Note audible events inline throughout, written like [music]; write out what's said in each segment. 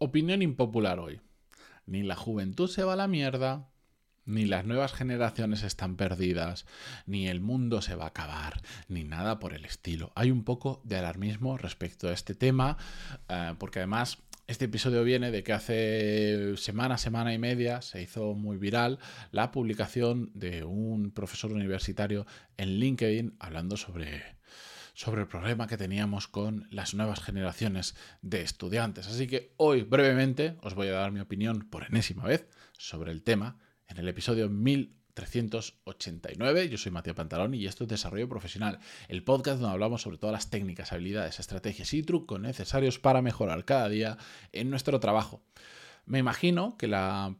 Opinión impopular hoy. Ni la juventud se va a la mierda, ni las nuevas generaciones están perdidas, ni el mundo se va a acabar, ni nada por el estilo. Hay un poco de alarmismo respecto a este tema, eh, porque además este episodio viene de que hace semana, semana y media se hizo muy viral la publicación de un profesor universitario en LinkedIn hablando sobre sobre el problema que teníamos con las nuevas generaciones de estudiantes. Así que hoy brevemente os voy a dar mi opinión por enésima vez sobre el tema en el episodio 1389. Yo soy Matías Pantaloni y esto es Desarrollo Profesional, el podcast donde hablamos sobre todas las técnicas, habilidades, estrategias y trucos necesarios para mejorar cada día en nuestro trabajo. Me imagino que la...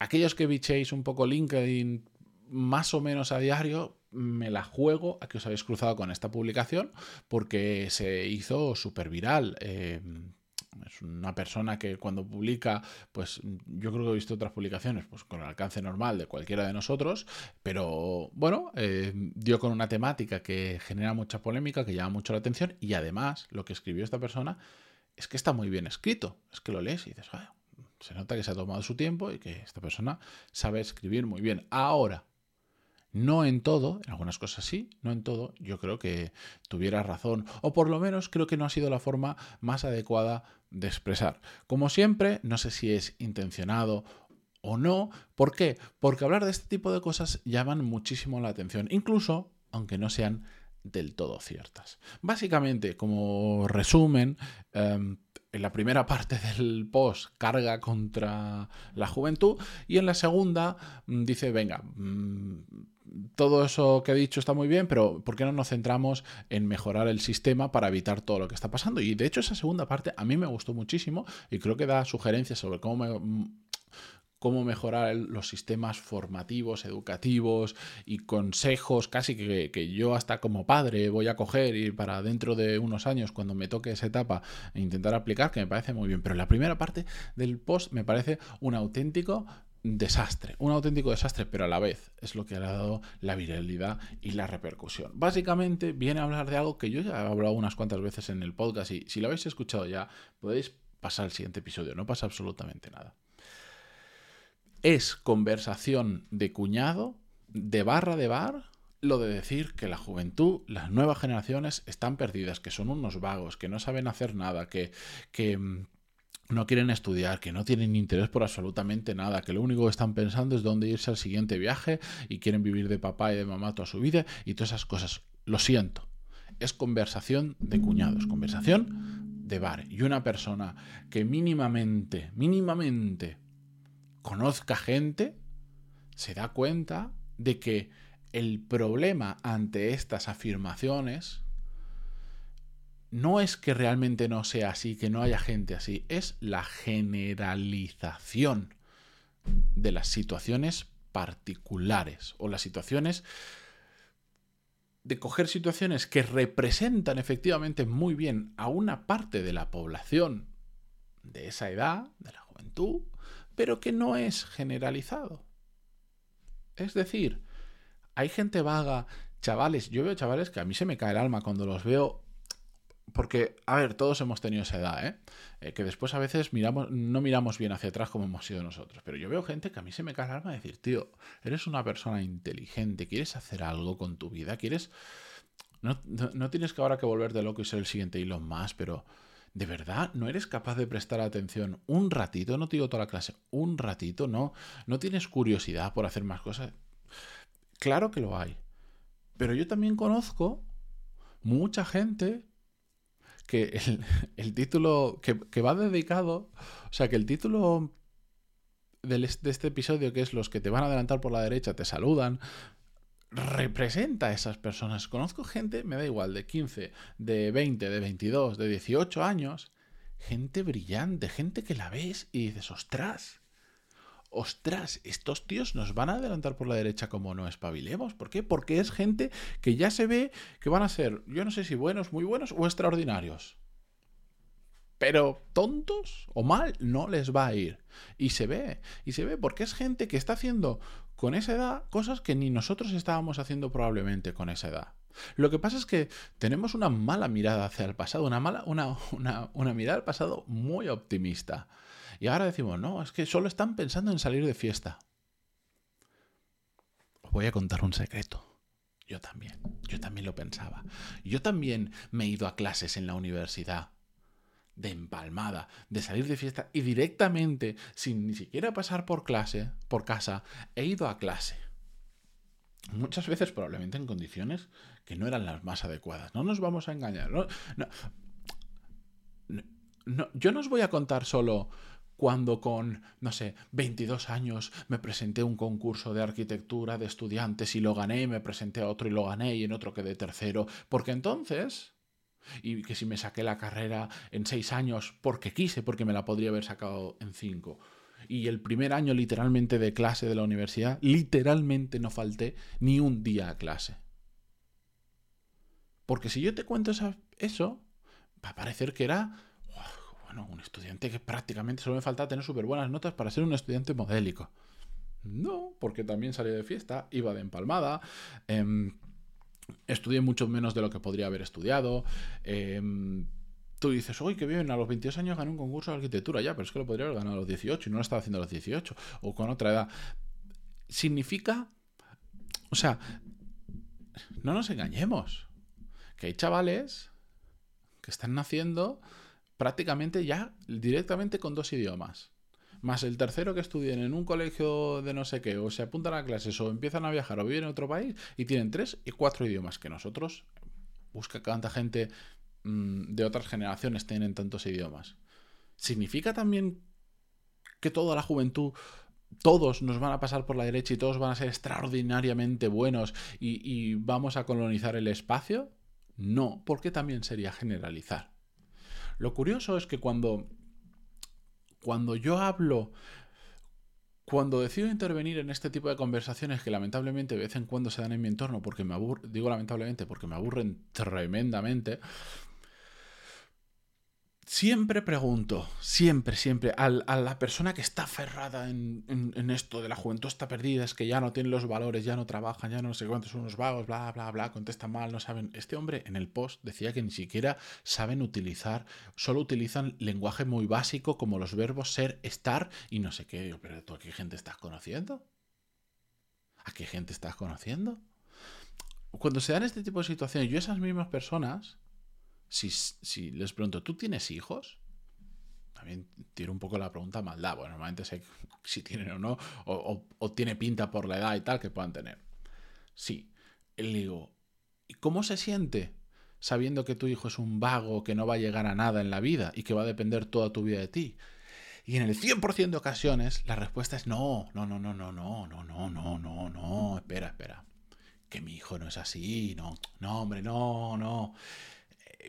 aquellos que bichéis un poco LinkedIn más o menos a diario, me la juego a que os habéis cruzado con esta publicación porque se hizo súper viral. Eh, es una persona que cuando publica, pues yo creo que he visto otras publicaciones pues con el alcance normal de cualquiera de nosotros, pero bueno, eh, dio con una temática que genera mucha polémica, que llama mucho la atención y además lo que escribió esta persona es que está muy bien escrito, es que lo lees y dices, se nota que se ha tomado su tiempo y que esta persona sabe escribir muy bien. Ahora, no en todo, en algunas cosas sí, no en todo, yo creo que tuviera razón, o por lo menos creo que no ha sido la forma más adecuada de expresar. Como siempre, no sé si es intencionado o no. ¿Por qué? Porque hablar de este tipo de cosas llaman muchísimo la atención, incluso aunque no sean del todo ciertas. Básicamente, como resumen, em, en la primera parte del post carga contra la juventud y en la segunda mm, dice, venga, mm, todo eso que he dicho está muy bien, pero ¿por qué no nos centramos en mejorar el sistema para evitar todo lo que está pasando? Y de hecho esa segunda parte a mí me gustó muchísimo y creo que da sugerencias sobre cómo cómo mejorar los sistemas formativos, educativos y consejos casi que, que, yo hasta como padre voy a coger y para dentro de unos años cuando me toque esa etapa intentar aplicar, que me parece muy bien. Pero la primera parte del post me parece un auténtico desastre, un auténtico desastre, pero a la vez es lo que ha dado la viralidad y la repercusión. Básicamente viene a hablar de algo que yo ya he hablado unas cuantas veces en el podcast y si lo habéis escuchado ya podéis pasar al siguiente episodio, no pasa absolutamente nada. Es conversación de cuñado, de barra de bar, lo de decir que la juventud, las nuevas generaciones están perdidas, que son unos vagos, que no saben hacer nada, que, que mm, no quieren estudiar, que no tienen interés por absolutamente nada, que lo único que están pensando es dónde irse al siguiente viaje y quieren vivir de papá y de mamá toda su vida y todas esas cosas. Lo siento. Es conversación de cuñados, conversación de bar. Y una persona que mínimamente, mínimamente conozca gente, se da cuenta de que el problema ante estas afirmaciones no es que realmente no sea así, que no haya gente así, es la generalización de las situaciones particulares o las situaciones de coger situaciones que representan efectivamente muy bien a una parte de la población de esa edad, de la juventud, pero que no es generalizado. Es decir, hay gente vaga, chavales, yo veo chavales que a mí se me cae el alma cuando los veo porque, a ver, todos hemos tenido esa edad, ¿eh? ¿eh? Que después a veces miramos, no miramos bien hacia atrás como hemos sido nosotros. Pero yo veo gente que a mí se me cae el alma decir, tío, eres una persona inteligente, quieres hacer algo con tu vida, quieres... No, no, tienes que ahora que volverte loco y ser el siguiente Elon más, pero ¿de verdad no eres capaz de prestar atención un ratito? No te digo toda la clase, un ratito, ¿no? ¿No tienes curiosidad por hacer más cosas? Claro que lo hay. Pero yo también conozco mucha gente que el, título que, va dedicado, o sea, que el título de este episodio, que es los que te van a adelantar por la derecha, te saludan, representa a esas personas. Conozco gente, me da igual, de 15, de 20, de 22, de 18 años, gente brillante, gente que la ves y dices, ostras, ostras, estos tíos nos van a adelantar por la derecha como no espabilemos. ¿Por qué? Porque es gente que ya se ve que van a ser, yo no sé si buenos, muy buenos o extraordinarios. Pero tontos o mal no les va a ir. Y se ve, y se ve porque es gente que está haciendo con esa edad cosas que ni nosotros estábamos haciendo probablemente con esa edad. Lo que pasa es que tenemos una mala mirada hacia el pasado, una, mala, una, una mirada al pasado muy optimista. Y ahora decimos, no, es que solo están pensando en salir de fiesta. Os voy a contar un secreto. Yo también, yo también lo pensaba. Yo también me he ido a clases en la universidad de empalmada, de salir de fiesta y directamente, sin ni siquiera pasar por clase, por casa, he ido a clase. Muchas veces probablemente en condiciones que no eran las más adecuadas. No nos vamos a engañar. No, no, yo no os voy a contar solo cuando con, no sé, 22 años me presenté a un concurso de arquitectura de estudiantes y lo gané, me presenté a otro y lo gané y en otro quedé tercero, porque entonces y que si me saqué la carrera en seis años porque quise, porque me la podría haber sacado en cinco. Y el primer año literalmente de clase de la universidad, literalmente no falté ni un día a clase. Porque si yo te cuento eso, va a parecer que era bueno, un estudiante que prácticamente solo me falta tener súper buenas notas para ser un estudiante modélico. No, porque también salí de fiesta, iba de empalmada. Em, estudié mucho menos de lo que podría haber estudiado. Em, tú dices, uy, qué bien, a los 22 años gané un concurso de arquitectura, ya, pero es que lo podría haber ganado a los 18 y no lo estaba haciendo a los 18 o con otra edad. Significa, o sea, no nos engañemos, que hay chavales que están naciendo prácticamente ya directamente con dos idiomas más el tercero que estudien en un colegio de no sé qué, o se apuntan a clases, o empiezan a viajar, o viven en otro país, y tienen tres y cuatro idiomas que nosotros. Busca cuánta gente mm, de otras generaciones tienen tantos idiomas. ¿Significa también que toda la juventud todos nos van a pasar por la derecha y todos van a ser extraordinariamente buenos y, y, vamos a colonizar el espacio? No, porque también sería generalizar. Lo curioso es que cuando cuando yo hablo, cuando decido intervenir en este tipo de conversaciones que lamentablemente de vez en cuando se dan en mi entorno, porque me aburren, digo lamentablemente porque me aburren tremendamente, Siempre pregunto, siempre, siempre, a la persona que está aferrada en, esto de la juventud está perdida, es que ya no tiene los valores, ya no trabajan, ya no sé cuántos son unos vagos, bla, bla, bla, contestan mal, no saben. Este hombre en el post decía que ni siquiera saben utilizar, solo utilizan lenguaje muy básico como los verbos ser, estar y no sé qué. pero tú a qué gente estás conociendo? ¿A qué gente estás conociendo? Cuando se dan este tipo de situaciones, yo esas mismas personas si, les pregunto, ¿tú tienes hijos? También tiro un poco la pregunta maldad. Bueno, normalmente sé si tienen o no, o, tiene pinta por la edad y tal que puedan tener. Sí. Le digo, ¿y cómo se siente sabiendo que tu hijo es un vago, que no va a llegar a nada en la vida y que va a depender toda tu vida de ti? Y en el 100% de ocasiones la respuesta es no, no, no, no, no, no, no, no, no, no, no, espera, espera. Que mi hijo no es así, no, no, hombre, no, no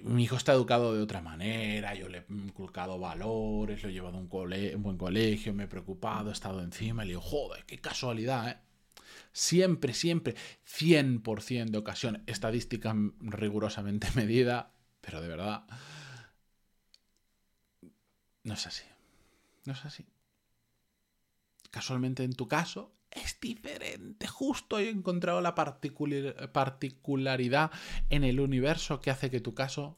mi hijo está educado de otra manera, yo le he inculcado valores, lo he llevado a un, buen colegio, me he preocupado, he estado encima y le digo, joder, qué casualidad, ¿eh? Siempre, siempre, 100% de ocasión, estadística rigurosamente [laughs] medida, pero de verdad, no es así. No es así. Casualmente en tu caso, es diferente. Justo he encontrado la particularidad en el universo que hace que tu caso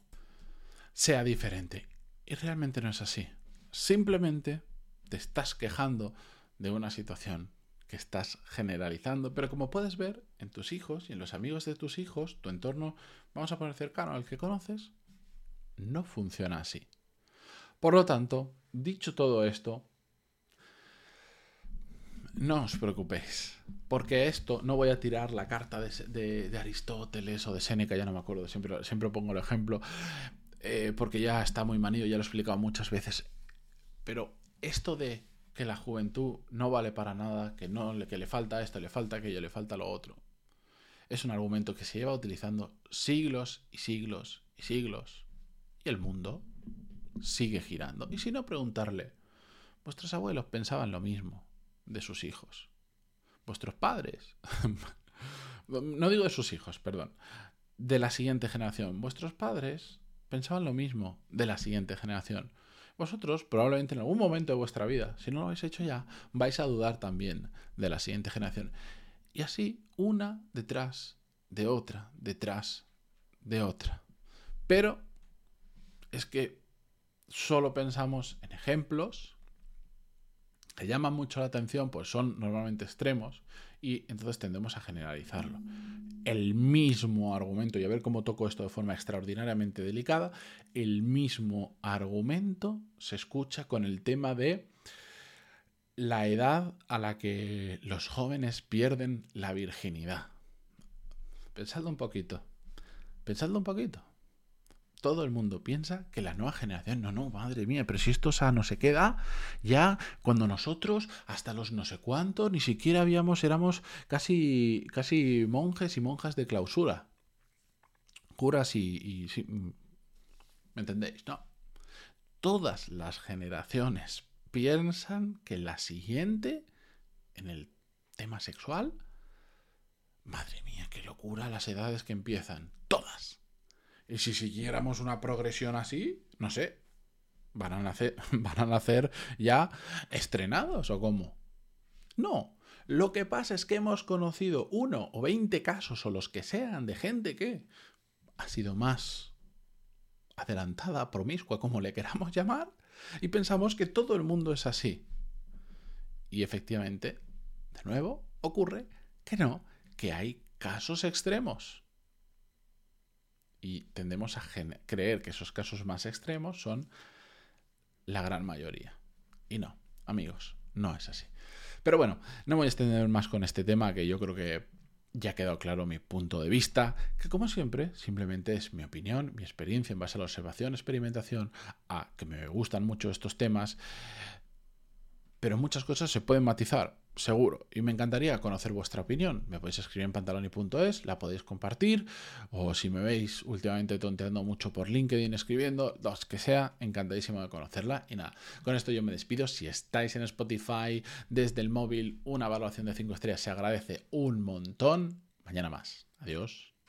sea diferente. Y realmente no es así. Simplemente te estás quejando de una situación que estás generalizando, pero como puedes ver en tus hijos y en los amigos de tus hijos, tu entorno, vamos a poner cercano al que conoces, no funciona así. Por lo tanto, dicho todo esto, no os preocupéis, porque esto no voy a tirar la carta de, Aristóteles o de Séneca, ya no me acuerdo, siempre, siempre pongo el ejemplo, eh, porque ya está muy manido, ya lo he explicado muchas veces. Pero esto de que la juventud no vale para nada, que, no, que le falta esto, le falta aquello, le falta lo otro, es un argumento que se lleva utilizando siglos y siglos y siglos. Y el mundo sigue girando. Y si no, preguntarle, vuestros abuelos pensaban lo mismo de sus hijos. Vuestros padres. [laughs] no digo de sus hijos, perdón. De la siguiente generación. Vuestros padres pensaban lo mismo de la siguiente generación. Vosotros probablemente en algún momento de vuestra vida, si no lo habéis hecho ya, vais a dudar también de la siguiente generación. Y así, una detrás de otra, detrás de otra. Pero es que solo pensamos en ejemplos que llaman mucho la atención, pues son normalmente extremos y entonces tendemos a generalizarlo. El mismo argumento, y a ver cómo toco esto de forma extraordinariamente delicada, el mismo argumento se escucha con el tema de la edad a la que los jóvenes pierden la virginidad. Pensadlo un poquito. Pensadlo un poquito. Todo el mundo piensa que la nueva generación, no, no, madre mía, pero si esto no se queda, ya cuando nosotros, hasta los no sé cuántos, ni siquiera habíamos, éramos casi, casi monjes y monjas de clausura. Curas y ¿Me entendéis? No. Todas las generaciones piensan que la siguiente, en el tema sexual, madre mía, qué locura las edades que empiezan. Todas. Y si siguiéramos una progresión así, no sé, van a nacer, [laughs] van a nacer ya estrenados o cómo. No, lo que pasa es que hemos conocido uno o veinte casos o los que sean de gente que ha sido más adelantada, promiscua, como le queramos [laughs] llamar, y pensamos que todo el mundo es así. Y efectivamente, de nuevo, ocurre que no, que hay casos extremos. Y tendemos a creer que esos casos más extremos son la gran mayoría. Y no, amigos, no es así. Pero bueno, no voy a extender más con este tema que yo creo que ya ha quedado claro mi punto de vista, que como siempre simplemente es mi opinión, mi experiencia en base a la observación, experimentación, a que me gustan mucho estos temas, pero muchas cosas se pueden matizar, seguro, y me encantaría conocer vuestra opinión. Me podéis escribir en pantaloni.es, la podéis compartir, o si me veis últimamente tonteando mucho por LinkedIn escribiendo, los que sea, encantadísimo de conocerla. Y nada, con esto yo me despido. Si estáis en Spotify desde el móvil, una evaluación de 5 estrellas se agradece un montón. Mañana más. Adiós.